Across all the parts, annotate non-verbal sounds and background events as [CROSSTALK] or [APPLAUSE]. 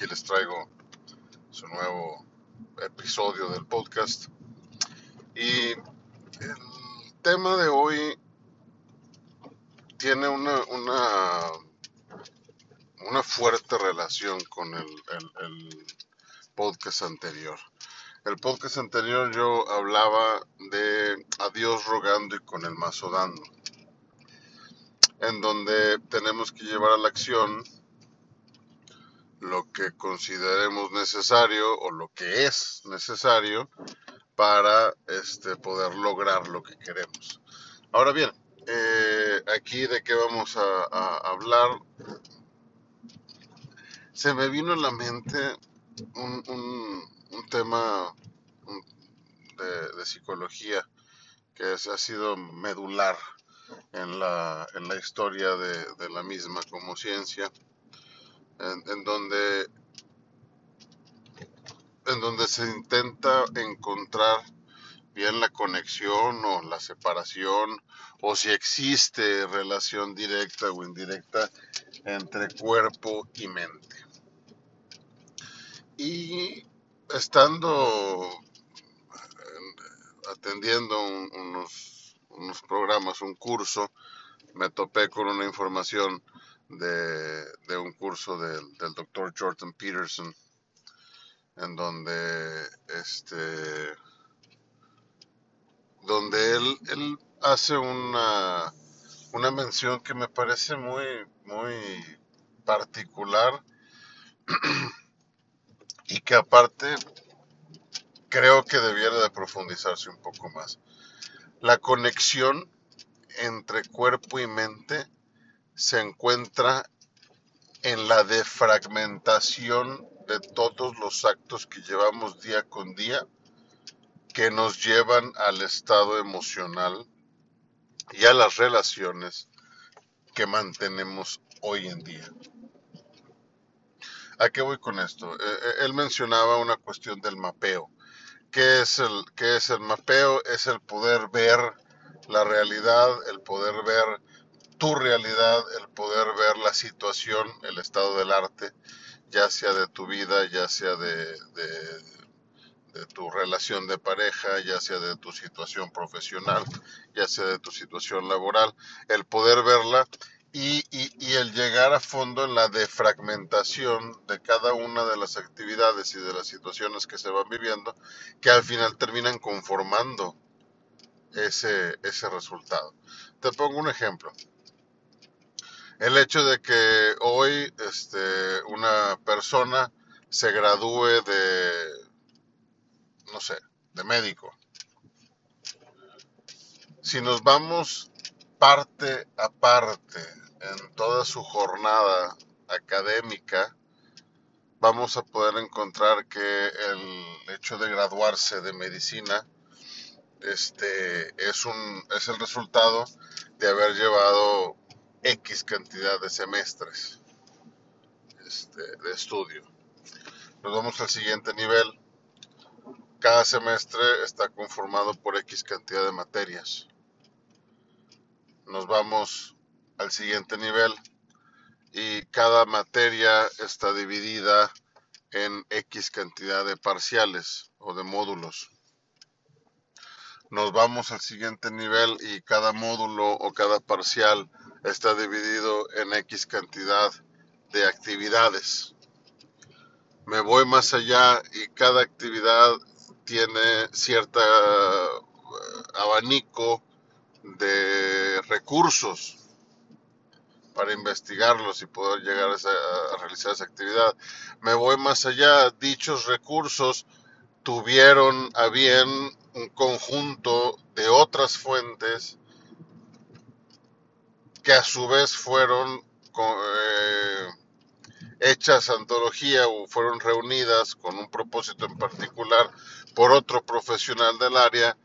Aquí les traigo su nuevo episodio del podcast. Y el tema de hoy tiene una, una, una fuerte relación con el, el- podcast anterior. El podcast anterior yo hablaba de a Dios rogando y con el mazo dando, en donde tenemos que llevar a la acción lo que consideremos necesario o lo que es necesario para este, poder lograr lo que queremos. Ahora bien, eh, aquí de qué vamos a, hablar, se me vino a la mente un, un- un tema de, de psicología que es- ha sido medular en la, en la historia de, de la misma como ciencia, en, donde en donde se intenta encontrar bien la conexión o la separación o si existe relación directa o indirecta entre cuerpo y mente. Y estando eh, atendiendo un- unos, unos programas, un curso, me topé con una información de, de un curso del, del doctor Jordan Peterson en donde este donde él, él hace una, una mención que me parece muy, muy particular [CLEARS THROAT] y que aparte creo que debiera de profundizarse un poco más. La conexión entre cuerpo y mente se encuentra en la defragmentación de todos los actos que llevamos día con día que nos llevan al estado emocional y a las relaciones que mantenemos hoy en día. ¿A qué voy con esto? Eh, eh, él mencionaba una cuestión del mapeo. ¿Qué es el, qué es el mapeo? Es el poder ver la realidad, el poder ver tu realidad, el poder ver la situación, el estado del arte, ya sea de tu vida, ya sea de, tu relación de pareja, ya sea de tu situación profesional, ya sea de tu situación laboral, el poder verla y el llegar a fondo en la defragmentación de cada una de las actividades y de las situaciones que se van viviendo, que al final terminan conformando ese, ese resultado. Te pongo un ejemplo. El hecho de que hoy este, una persona se gradúe de, no sé, de médico. Si nos vamos parte a parte en toda su jornada académica, vamos a poder encontrar que el hecho de graduarse de medicina este, es, un, es el resultado de haber llevado X cantidad de semestres este, de estudio. Nos vamos al siguiente nivel. Cada semestre está conformado por X cantidad de materias. Nos vamos al siguiente nivel y cada materia está dividida en X cantidad de parciales o de módulos. Nos vamos al siguiente nivel y cada módulo o cada parcial está dividido en X cantidad de actividades. Me voy más allá y cada actividad tiene cierta eh, abanico de recursos para investigarlos y poder llegar a, a realizar esa actividad. Me voy más allá, dichos recursos tuvieron a bien un conjunto de otras fuentes que a su vez fueron eh, hechas antología o fueron reunidas con un propósito en particular por otro profesional del área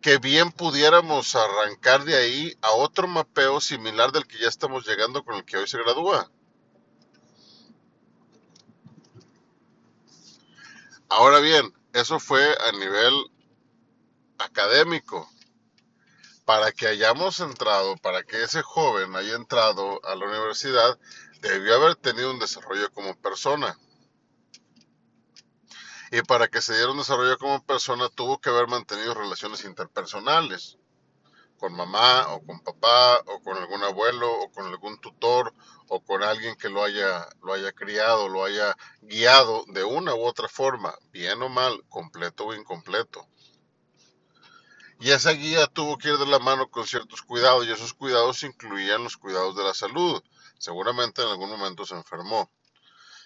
que bien pudiéramos arrancar de ahí a otro mapeo similar del que ya estamos llegando con el que hoy se gradúa. Ahora bien, eso fue a nivel académico. Para que hayamos entrado, para que ese joven haya entrado a la universidad, debió haber tenido un desarrollo como persona. Y para que se diera un desarrollo como persona, tuvo que haber mantenido relaciones interpersonales con mamá o con papá o con algún abuelo o con algún tutor o con alguien que lo haya, lo haya criado, lo haya guiado de una u otra forma, bien o mal, completo o incompleto. Y esa guía tuvo que ir de la mano con ciertos cuidados y esos cuidados incluían los cuidados de la salud. Seguramente en algún momento se enfermó.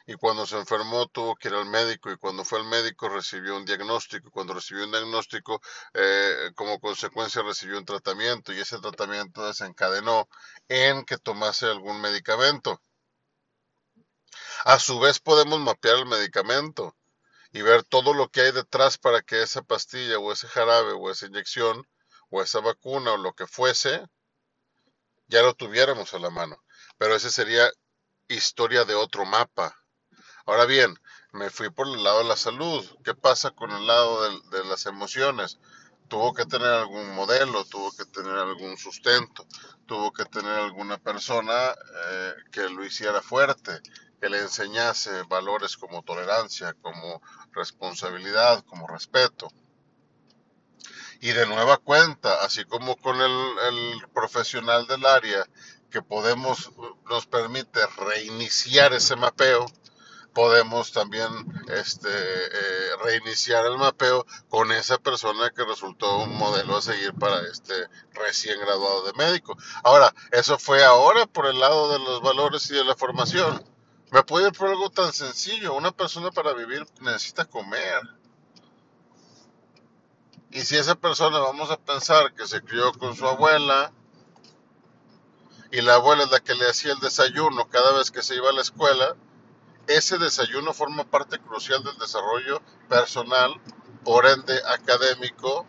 Y cuando se enfermó tuvo que ir al médico y cuando fue al médico recibió un diagnóstico y cuando recibió un diagnóstico eh, como consecuencia recibió un tratamiento y ese tratamiento desencadenó en que tomase algún medicamento. A su vez podemos mapear el medicamento y ver todo lo que hay detrás para que esa pastilla o ese jarabe o esa inyección o esa vacuna o lo que fuese ya lo tuviéramos a la mano. Pero ese sería historia de otro mapa. Ahora bien, me fui por el lado de la salud. ¿Qué pasa con el lado de, las emociones? Tuvo que tener algún modelo, tuvo que tener algún sustento, tuvo que tener alguna persona eh, que lo hiciera fuerte, que le enseñase valores como tolerancia, como responsabilidad, como respeto. Y de nueva cuenta, así como con el, profesional del área, que podemos, nos permite reiniciar ese mapeo, podemos también este, eh, reiniciar el mapeo con esa persona que resultó un modelo a seguir para este recién graduado de médico. Ahora, eso fue ahora por el lado de los valores y de la formación. Me puede por algo tan sencillo. Una persona para vivir necesita comer. Y si esa persona vamos a pensar que se crió con su abuela y la abuela es la que le hacía el desayuno cada vez que se iba a la escuela, ese desayuno forma parte crucial del desarrollo personal, por ende académico,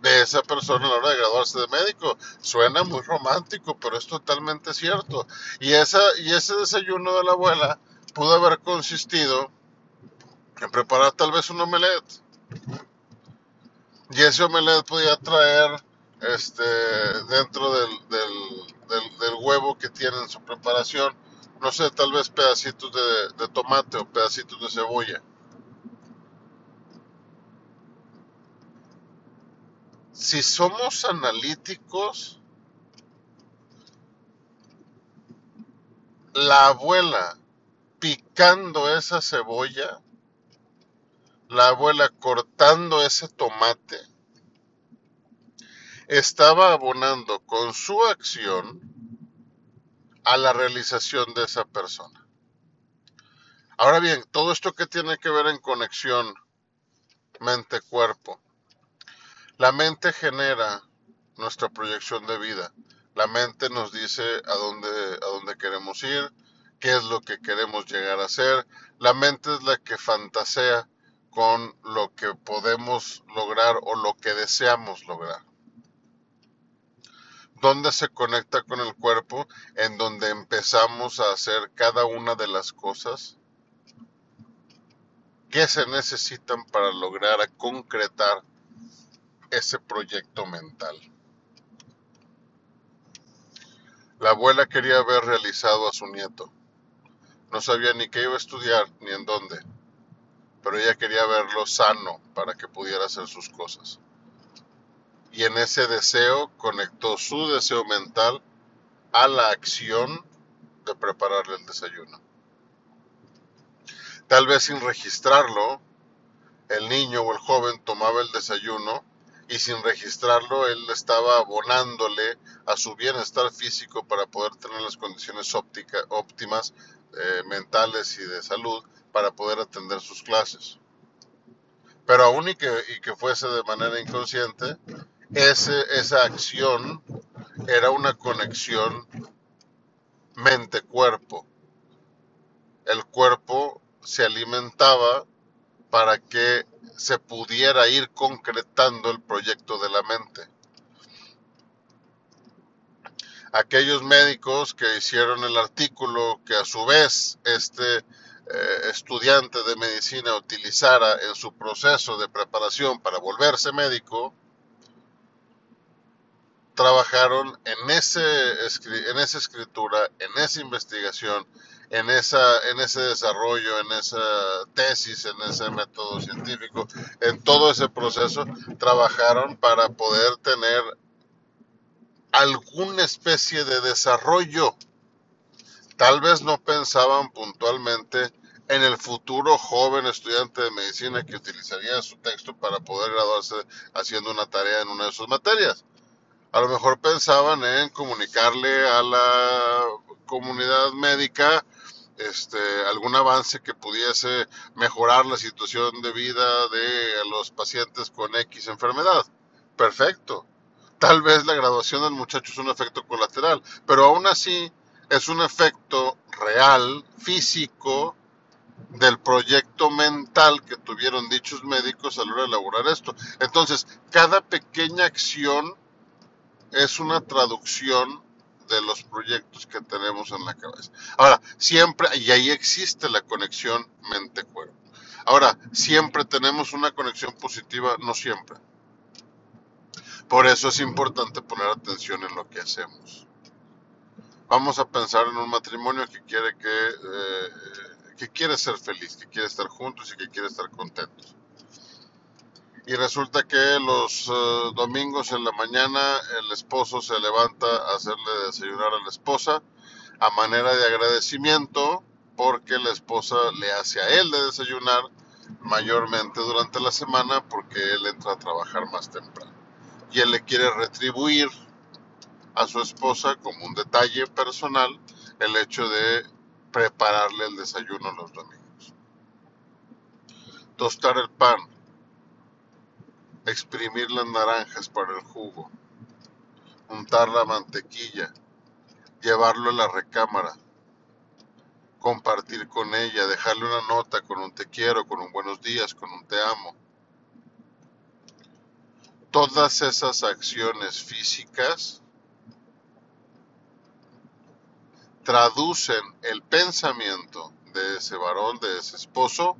de esa persona a la hora de graduarse de médico. Suena muy romántico, pero es totalmente cierto. Y, esa, y ese desayuno de la abuela pudo haber consistido en preparar tal vez un omelette. Y ese omelette podía traer este, dentro del, del, huevo que tiene en su preparación, no sé, tal vez pedacitos de, de tomate o pedacitos de cebolla. Si somos analíticos, la abuela picando esa cebolla, la abuela cortando ese tomate, estaba abonando con su acción a la realización de esa persona. Ahora bien, todo esto que tiene que ver en conexión mente-cuerpo, la mente genera nuestra proyección de vida. La mente nos dice a dónde, a dónde queremos ir, qué es lo que queremos llegar a ser. La mente es la que fantasea con lo que podemos lograr o lo que deseamos lograr. ¿Dónde se conecta con el cuerpo? En donde empezamos a hacer cada una de las cosas que se necesitan para lograr concretar ese proyecto mental. La abuela quería ver realizado a su nieto. No sabía ni qué iba a estudiar ni en dónde, pero ella quería verlo sano para que pudiera hacer sus cosas. Y en ese deseo conectó su deseo mental a la acción de prepararle el desayuno. Tal vez sin registrarlo, el niño o el joven tomaba el desayuno y sin registrarlo él estaba abonándole a su bienestar físico para poder tener las condiciones óptimas eh, mentales y de salud para poder atender sus clases. Pero aún y que, y que fuese de manera inconsciente, ese, esa acción era una conexión mente-cuerpo. El cuerpo se alimentaba para que se pudiera ir concretando el proyecto de la mente. Aquellos médicos que hicieron el artículo, que a su vez este eh, estudiante de medicina utilizara en su proceso de preparación para volverse médico, trabajaron en, ese, en esa escritura, en esa investigación, en, esa, en ese desarrollo, en esa tesis, en ese método científico, en todo ese proceso, trabajaron para poder tener alguna especie de desarrollo. Tal vez no pensaban puntualmente en el futuro joven estudiante de medicina que utilizaría su texto para poder graduarse haciendo una tarea en una de sus materias a lo mejor pensaban en comunicarle a la comunidad médica este, algún avance que pudiese mejorar la situación de vida de los pacientes con X enfermedad. Perfecto. Tal vez la graduación del muchacho es un efecto colateral, pero aún así es un efecto real, físico, del proyecto mental que tuvieron dichos médicos a la hora de elaborar esto. Entonces, cada pequeña acción es una traducción de los proyectos que tenemos en la cabeza. Ahora, siempre, y ahí existe la conexión mente-cuerpo. Ahora, siempre tenemos una conexión positiva, no siempre. Por eso es importante poner atención en lo que hacemos. Vamos a pensar en un matrimonio que quiere que, eh, que quiere ser feliz, que quiere estar juntos y que quiere estar contentos y resulta que los eh, domingos en la mañana el esposo se levanta a hacerle desayunar a la esposa a manera de agradecimiento porque la esposa le hace a él de desayunar mayormente durante la semana porque él entra a trabajar más temprano y él le quiere retribuir a su esposa como un detalle personal el hecho de prepararle el desayuno los domingos. Tostar el pan, exprimir las naranjas para el jugo, untar la mantequilla, llevarlo a la recámara, compartir con ella, dejarle una nota con un te quiero, con un buenos días, con un te amo. Todas esas acciones físicas traducen el pensamiento de ese varón, de ese esposo,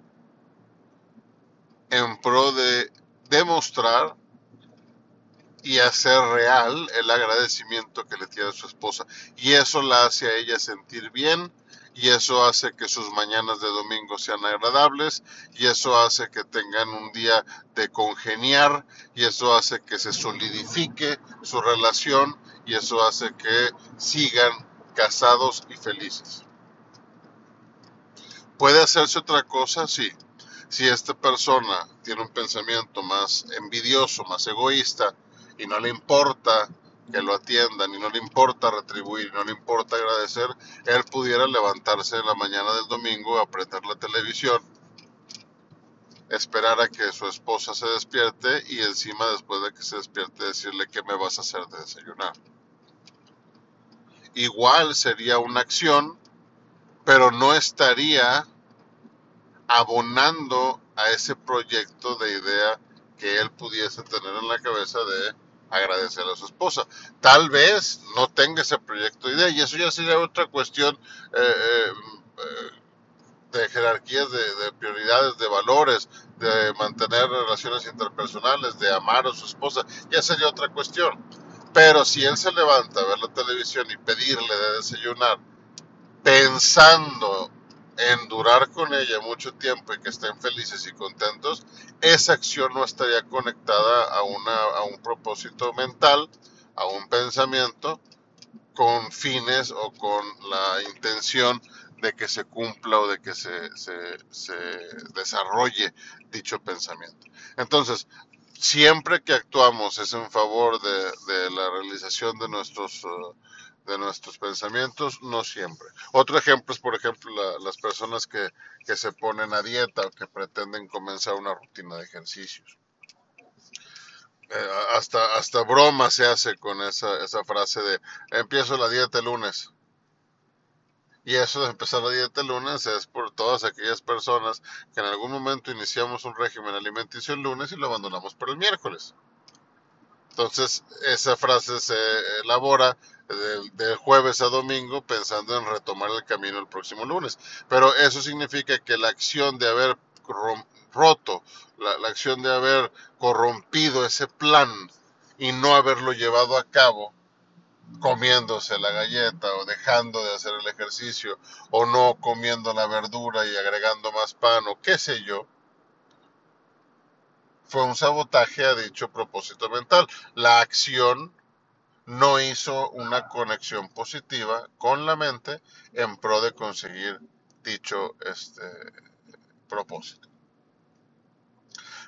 en pro de demostrar y hacer real el agradecimiento que le tiene a su esposa. Y eso la hace a ella sentir bien y eso hace que sus mañanas de domingo sean agradables y eso hace que tengan un día de congeniar y eso hace que se solidifique su relación y eso hace que sigan casados y felices. ¿Puede hacerse otra cosa? Sí si esta persona tiene un pensamiento más envidioso, más egoísta, y no le importa que lo atiendan y no le importa retribuir, no le importa agradecer, él pudiera levantarse en la mañana del domingo, apretar la televisión, esperar a que su esposa se despierte y encima después de que se despierte decirle qué me vas a hacer de desayunar. Igual sería una acción, pero no estaría abonando a ese proyecto de idea que él pudiese tener en la cabeza de agradecer a su esposa. Tal vez no tenga ese proyecto de idea y eso ya sería otra cuestión eh, eh, eh, de jerarquías, de, de, prioridades, de valores, de mantener relaciones interpersonales, de amar a su esposa, ya sería otra cuestión. Pero si él se levanta a ver la televisión y pedirle de desayunar pensando en durar con ella mucho tiempo y que estén felices y contentos, esa acción no estaría conectada a, una, a un propósito mental, a un pensamiento, con fines o con la intención de que se cumpla o de que se, se, desarrolle dicho pensamiento. Entonces, siempre que actuamos es en favor de, la realización de nuestros... Uh, de nuestros pensamientos, no siempre. Otro ejemplo es, por ejemplo, las personas que, que, se ponen a dieta o que pretenden comenzar una rutina de ejercicios. Eh, hasta, hasta broma se hace con esa, esa frase de empiezo la dieta el lunes. Y eso de empezar la dieta el lunes es por todas aquellas personas que en algún momento iniciamos un régimen alimenticio el lunes y lo abandonamos para el miércoles. Entonces, esa frase se elabora del, jueves a domingo pensando en retomar el camino el próximo lunes. Pero eso significa que la acción de haber roto, la acción de haber corrompido ese plan y no haberlo llevado a cabo, comiéndose la galleta o dejando de hacer el ejercicio o no comiendo la verdura y agregando más pan o qué sé yo, fue un sabotaje a dicho propósito mental. La acción no hizo una conexión positiva con la mente en pro de conseguir dicho este, propósito.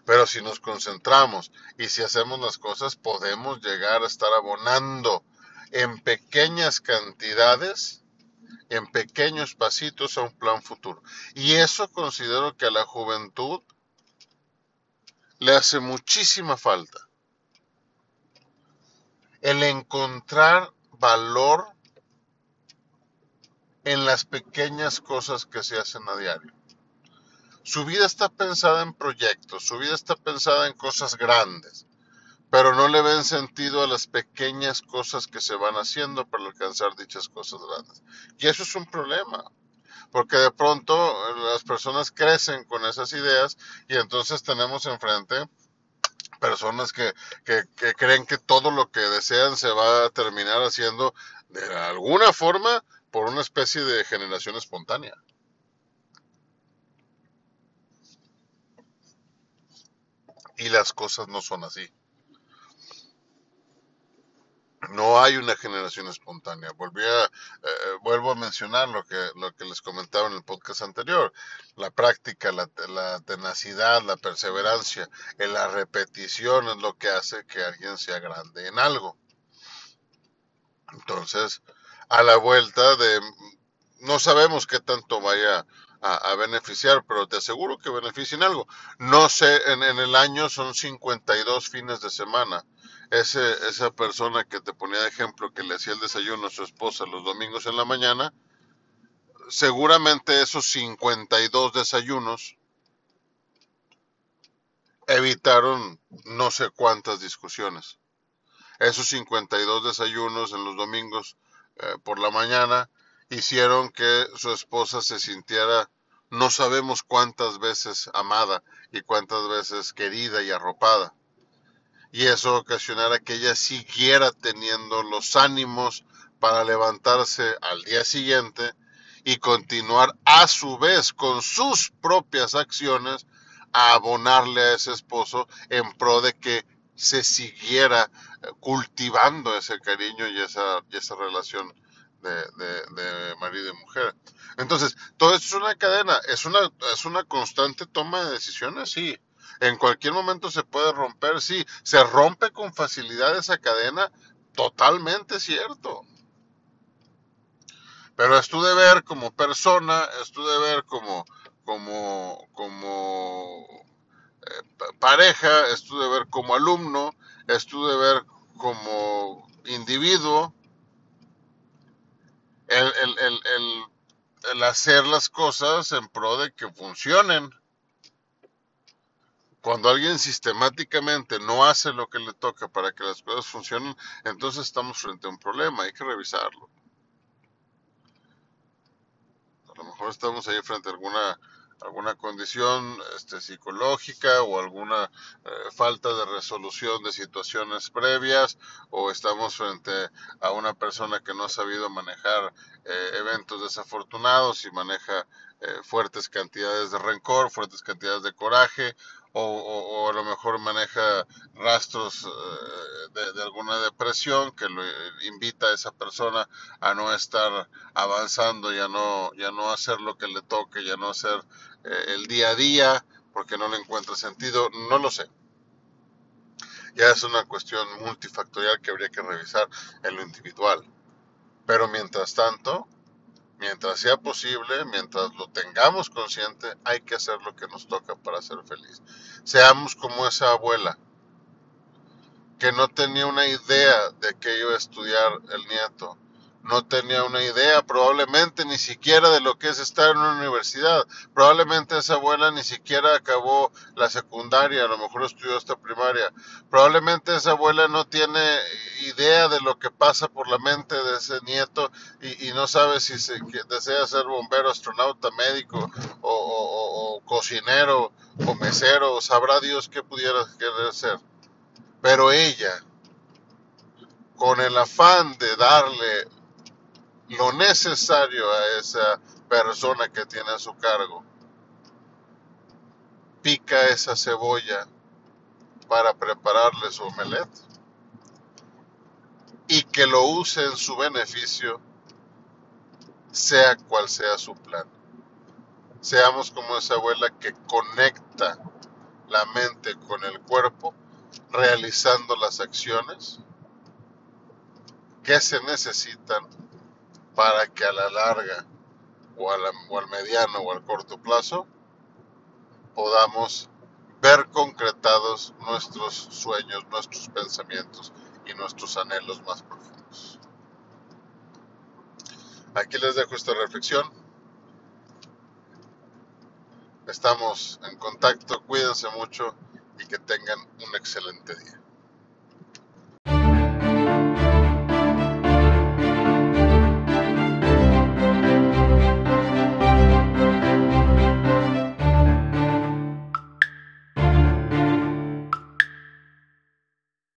Pero si nos concentramos y si hacemos las cosas, podemos llegar a estar abonando en pequeñas cantidades, en pequeños pasitos a un plan futuro. Y eso considero que a la juventud le hace muchísima falta. El encontrar valor en las pequeñas cosas que se hacen a diario. Su vida está pensada en proyectos, su vida está pensada en cosas grandes pero no le ven sentido a las pequeñas cosas que se van haciendo para alcanzar dichas cosas grandes. Y eso es un problema, porque de pronto las personas crecen con esas ideas y entonces tenemos enfrente personas que, que, creen que todo lo que desean se va a terminar haciendo de alguna forma por una especie de generación espontánea. Y las cosas no son así no hay una generación espontánea. Volví a, eh, vuelvo a mencionar lo que, lo que les comentaba en el podcast anterior. La práctica, la, tenacidad, la perseverancia, la repetición es lo que hace que alguien sea grande en algo. Entonces, a la vuelta de, no sabemos qué tanto vaya a, beneficiar, pero te aseguro que beneficien algo. No sé, en, en el año son 52 fines de semana ese, esa persona que te ponía de ejemplo que le hacía el desayuno a su esposa los domingos en la mañana, seguramente esos 52 desayunos evitaron no sé cuántas discusiones. Esos 52 desayunos en los domingos eh, por la mañana hicieron que su esposa se sintiera no sabemos cuántas veces amada y cuántas veces querida y arropada y eso ocasionara que ella siguiera teniendo los ánimos para levantarse al día siguiente y continuar a su vez con sus propias acciones a abonarle a ese esposo en pro de que se siguiera eh, cultivando ese cariño y esa, esa relación de, de, marido y mujer. Entonces, todo esto es una cadena, es una, es una constante toma de decisiones, sí, en cualquier momento se puede romper, sí, se rompe con facilidad esa cadena, totalmente cierto. Pero es tu deber como persona, es tu deber como, como, como eh, pareja, es tu deber como alumno, es tu deber como individuo, el, el hacer las cosas en pro de que funcionen. Cuando alguien sistemáticamente no hace lo que le toca para que las cosas funcionen, entonces estamos frente a un problema, hay que revisarlo. A lo mejor estamos ahí frente a alguna alguna condición este, psicológica o alguna eh, falta de resolución de situaciones previas o estamos frente a una persona que no ha sabido manejar eh, eventos desafortunados y maneja eh, fuertes cantidades de rencor, fuertes cantidades de coraje o, a lo mejor maneja rastros de, de, alguna depresión que invita a esa persona a no estar avanzando, ya no, ya no hacer lo que le toque, ya no hacer eh, el día a día, porque no le encuentra sentido, no lo sé. Ya es una cuestión multifactorial que habría que revisar en lo individual. Pero mientras tanto, mientras sea posible, mientras lo tengamos consciente, hay que hacer lo que nos toca para ser feliz. Seamos como esa abuela que no tenía una idea de que iba a estudiar el nieto, no tenía una idea probablemente ni siquiera de lo que es estar en una universidad. Probablemente esa abuela ni siquiera acabó la secundaria, a lo mejor estudió hasta primaria. Probablemente esa abuela no tiene idea de lo que pasa por la mente de ese nieto y, no sabe si se, desea ser bombero, astronauta, médico o, cocinero o mesero, sabrá Dios qué pudiera querer ser. Pero ella, con el afán de darle lo necesario a esa persona que tiene a su cargo. Pica esa cebolla para prepararle su omelette y que lo use en su beneficio, sea cual sea su plan. Seamos como esa abuela que conecta la mente con el cuerpo, realizando las acciones que se necesitan para que a la larga o, al mediano o al corto plazo podamos ver concretados nuestros sueños, nuestros pensamientos y nuestros anhelos más profundos. Aquí les dejo esta reflexión. Estamos en contacto, cuídense mucho y que tengan un excelente día.